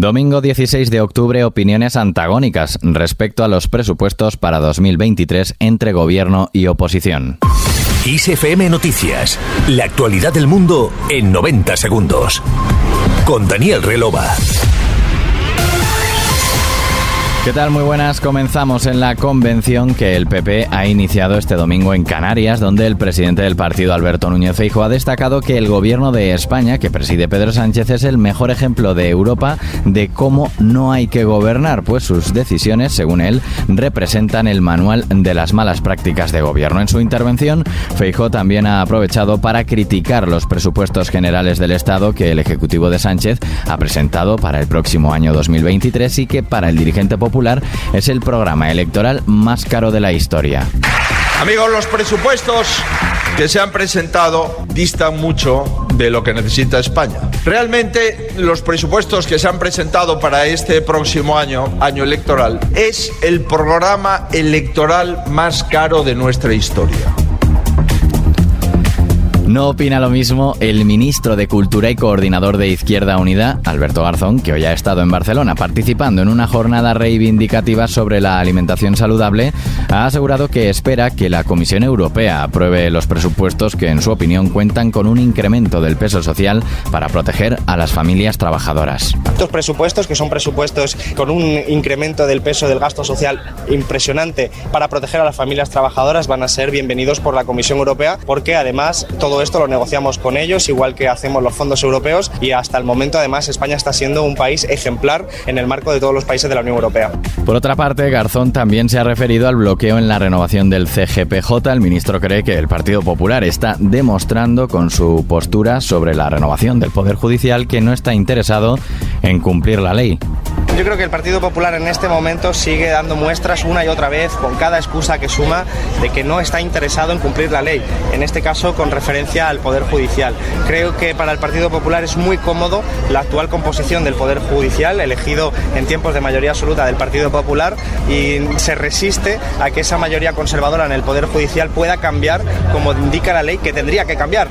Domingo 16 de octubre, opiniones antagónicas respecto a los presupuestos para 2023 entre gobierno y oposición. ISFM Noticias, la actualidad del mundo en 90 segundos. Con Daniel Relova. ¿Qué tal? Muy buenas. Comenzamos en la convención que el PP ha iniciado este domingo en Canarias, donde el presidente del partido, Alberto Núñez Feijo, ha destacado que el gobierno de España, que preside Pedro Sánchez, es el mejor ejemplo de Europa de cómo no hay que gobernar, pues sus decisiones, según él, representan el manual de las malas prácticas de gobierno. En su intervención, Feijo también ha aprovechado para criticar los presupuestos generales del Estado que el Ejecutivo de Sánchez ha presentado para el próximo año 2023 y que para el dirigente popular es el programa electoral más caro de la historia. Amigos, los presupuestos que se han presentado distan mucho de lo que necesita España. Realmente los presupuestos que se han presentado para este próximo año, año electoral, es el programa electoral más caro de nuestra historia. No opina lo mismo el ministro de Cultura y coordinador de Izquierda Unida, Alberto Garzón, que hoy ha estado en Barcelona participando en una jornada reivindicativa sobre la alimentación saludable. Ha asegurado que espera que la Comisión Europea apruebe los presupuestos que, en su opinión, cuentan con un incremento del peso social para proteger a las familias trabajadoras. Estos presupuestos, que son presupuestos con un incremento del peso del gasto social impresionante para proteger a las familias trabajadoras, van a ser bienvenidos por la Comisión Europea porque además todo esto lo negociamos con ellos, igual que hacemos los fondos europeos y hasta el momento además España está siendo un país ejemplar en el marco de todos los países de la Unión Europea. Por otra parte, Garzón también se ha referido al bloqueo en la renovación del CGPJ. El ministro cree que el Partido Popular está demostrando con su postura sobre la renovación del Poder Judicial que no está interesado en cumplir la ley. Yo creo que el Partido Popular en este momento sigue dando muestras una y otra vez, con cada excusa que suma, de que no está interesado en cumplir la ley, en este caso con referencia al Poder Judicial. Creo que para el Partido Popular es muy cómodo la actual composición del Poder Judicial, elegido en tiempos de mayoría absoluta del Partido Popular, y se resiste a que esa mayoría conservadora en el Poder Judicial pueda cambiar como indica la ley que tendría que cambiar.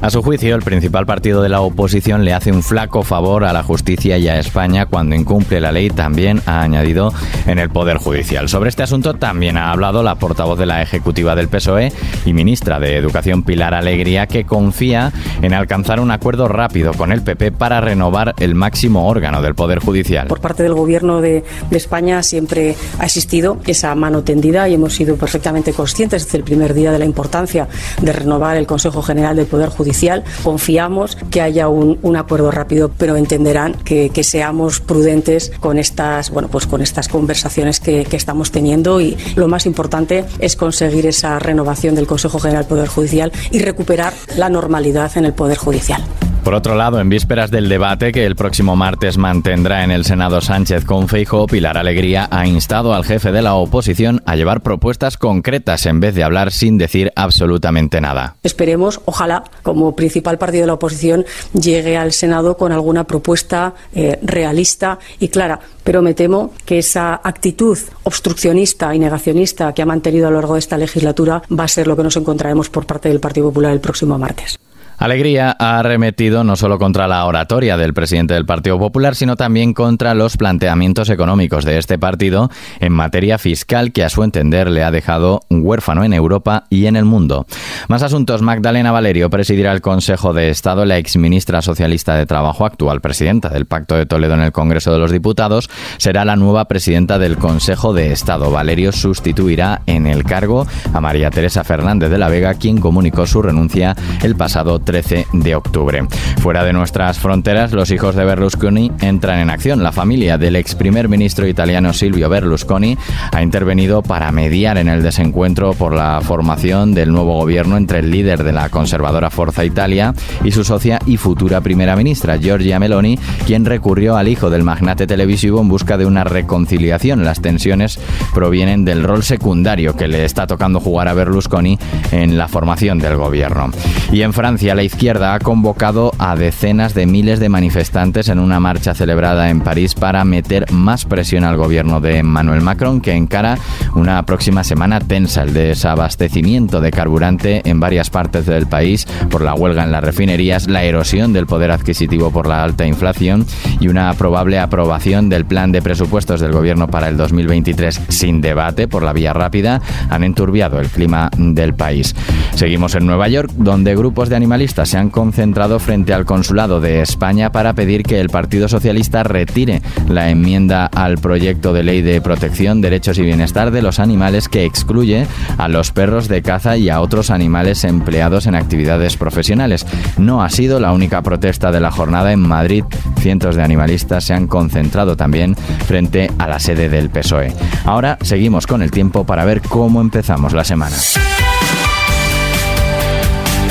A su juicio, el principal partido de la oposición le hace un flaco favor a la justicia y a España cuando incumple la ley, también ha añadido en el Poder Judicial. Sobre este asunto también ha hablado la portavoz de la Ejecutiva del PSOE y ministra de Educación Pilar Alegría, que confía en alcanzar un acuerdo rápido con el PP para renovar el máximo órgano del Poder Judicial. Por parte del Gobierno de, España siempre ha existido esa mano tendida y hemos sido perfectamente conscientes desde el primer día de la importancia de renovar el Consejo General del Poder Judicial Confiamos que haya un, acuerdo rápido, pero entenderán que, que, seamos prudentes con estas, bueno, pues con estas conversaciones que, que estamos teniendo y lo más importante es conseguir esa renovación del Consejo General del Poder Judicial y recuperar la normalidad en el Poder Judicial. Por otro lado, en vísperas del debate que el próximo martes mantendrá en el Senado Sánchez con Feijo, Pilar Alegría ha instado al jefe de la oposición a llevar propuestas concretas en vez de hablar sin decir absolutamente nada. Esperemos, ojalá, como principal partido de la oposición, llegue al Senado con alguna propuesta eh, realista y clara. Pero me temo que esa actitud obstruccionista y negacionista que ha mantenido a lo largo de esta legislatura va a ser lo que nos encontraremos por parte del Partido Popular el próximo martes. Alegría ha arremetido no solo contra la oratoria del presidente del Partido Popular, sino también contra los planteamientos económicos de este partido en materia fiscal que a su entender le ha dejado huérfano en Europa y en el mundo. Más asuntos. Magdalena Valerio presidirá el Consejo de Estado. La exministra socialista de Trabajo, actual presidenta del Pacto de Toledo en el Congreso de los Diputados, será la nueva presidenta del Consejo de Estado. Valerio sustituirá en el cargo a María Teresa Fernández de la Vega, quien comunicó su renuncia el pasado 13 de octubre. Fuera de nuestras fronteras, los hijos de Berlusconi entran en acción. La familia del ex primer ministro italiano Silvio Berlusconi ha intervenido para mediar en el desencuentro por la formación del nuevo gobierno entre el líder de la conservadora Forza Italia y su socia y futura primera ministra, Giorgia Meloni, quien recurrió al hijo del magnate televisivo en busca de una reconciliación. Las tensiones provienen del rol secundario que le está tocando jugar a Berlusconi en la formación del gobierno. Y en Francia, la izquierda ha convocado a decenas de miles de manifestantes en una marcha celebrada en París para meter más presión al gobierno de Emmanuel Macron, que encara una próxima semana tensa, el desabastecimiento de carburante en varias partes del país por la huelga en las refinerías, la erosión del poder adquisitivo por la alta inflación y una probable aprobación del plan de presupuestos del gobierno para el 2023 sin debate por la vía rápida han enturbiado el clima del país. Seguimos en Nueva York, donde grupos de animalistas se han concentrado frente al consulado de España para pedir que el Partido Socialista retire la enmienda al proyecto de ley de protección, derechos y bienestar de los animales que excluye a los perros de caza y a otros animales empleados en actividades profesionales. No ha sido la única protesta de la jornada en Madrid. Cientos de animalistas se han concentrado también frente a la sede del PSOE. Ahora seguimos con el tiempo para ver cómo empezamos la semana.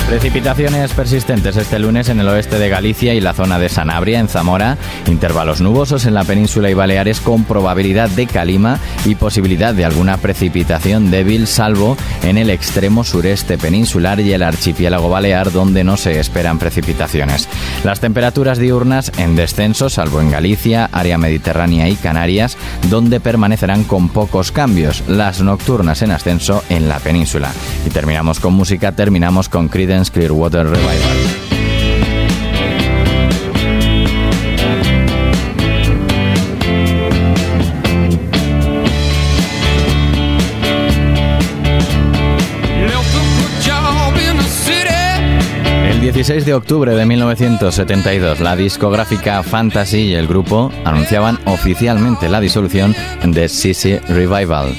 Precipitaciones persistentes este lunes en el oeste de Galicia y la zona de Sanabria, en Zamora. Intervalos nubosos en la península y Baleares con probabilidad de calima y posibilidad de alguna precipitación débil, salvo en el extremo sureste peninsular y el archipiélago balear, donde no se esperan precipitaciones. Las temperaturas diurnas en descenso, salvo en Galicia, área mediterránea y Canarias, donde permanecerán con pocos cambios. Las nocturnas en ascenso en la península. Y terminamos con música, terminamos con Clearwater Revival. El 16 de octubre de 1972, la discográfica Fantasy y el grupo anunciaban oficialmente la disolución de Sissy Revival.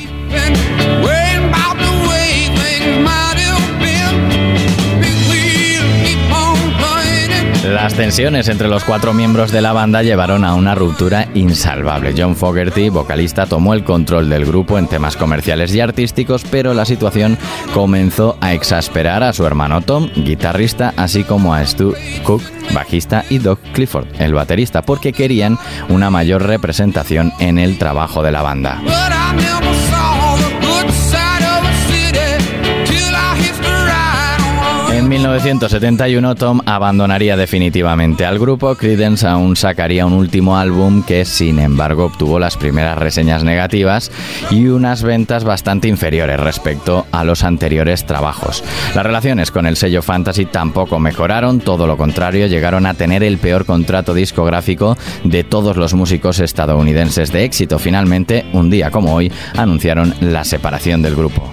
Las tensiones entre los cuatro miembros de la banda llevaron a una ruptura insalvable. John Fogerty, vocalista, tomó el control del grupo en temas comerciales y artísticos, pero la situación comenzó a exasperar a su hermano Tom, guitarrista, así como a Stu Cook, bajista, y Doug Clifford, el baterista, porque querían una mayor representación en el trabajo de la banda. En 1971 Tom abandonaría definitivamente al grupo, Creedence aún sacaría un último álbum que sin embargo obtuvo las primeras reseñas negativas y unas ventas bastante inferiores respecto a los anteriores trabajos. Las relaciones con el sello Fantasy tampoco mejoraron, todo lo contrario, llegaron a tener el peor contrato discográfico de todos los músicos estadounidenses de éxito. Finalmente, un día como hoy, anunciaron la separación del grupo.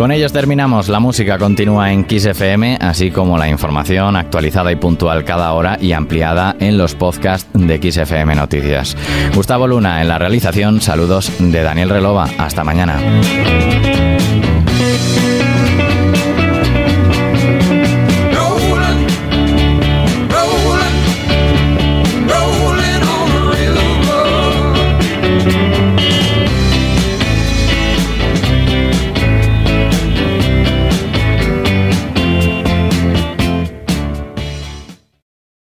Con ellos terminamos. La música continúa en Kiss FM, así como la información actualizada y puntual cada hora y ampliada en los podcasts de Kiss FM Noticias. Gustavo Luna en la realización. Saludos de Daniel Relova. Hasta mañana.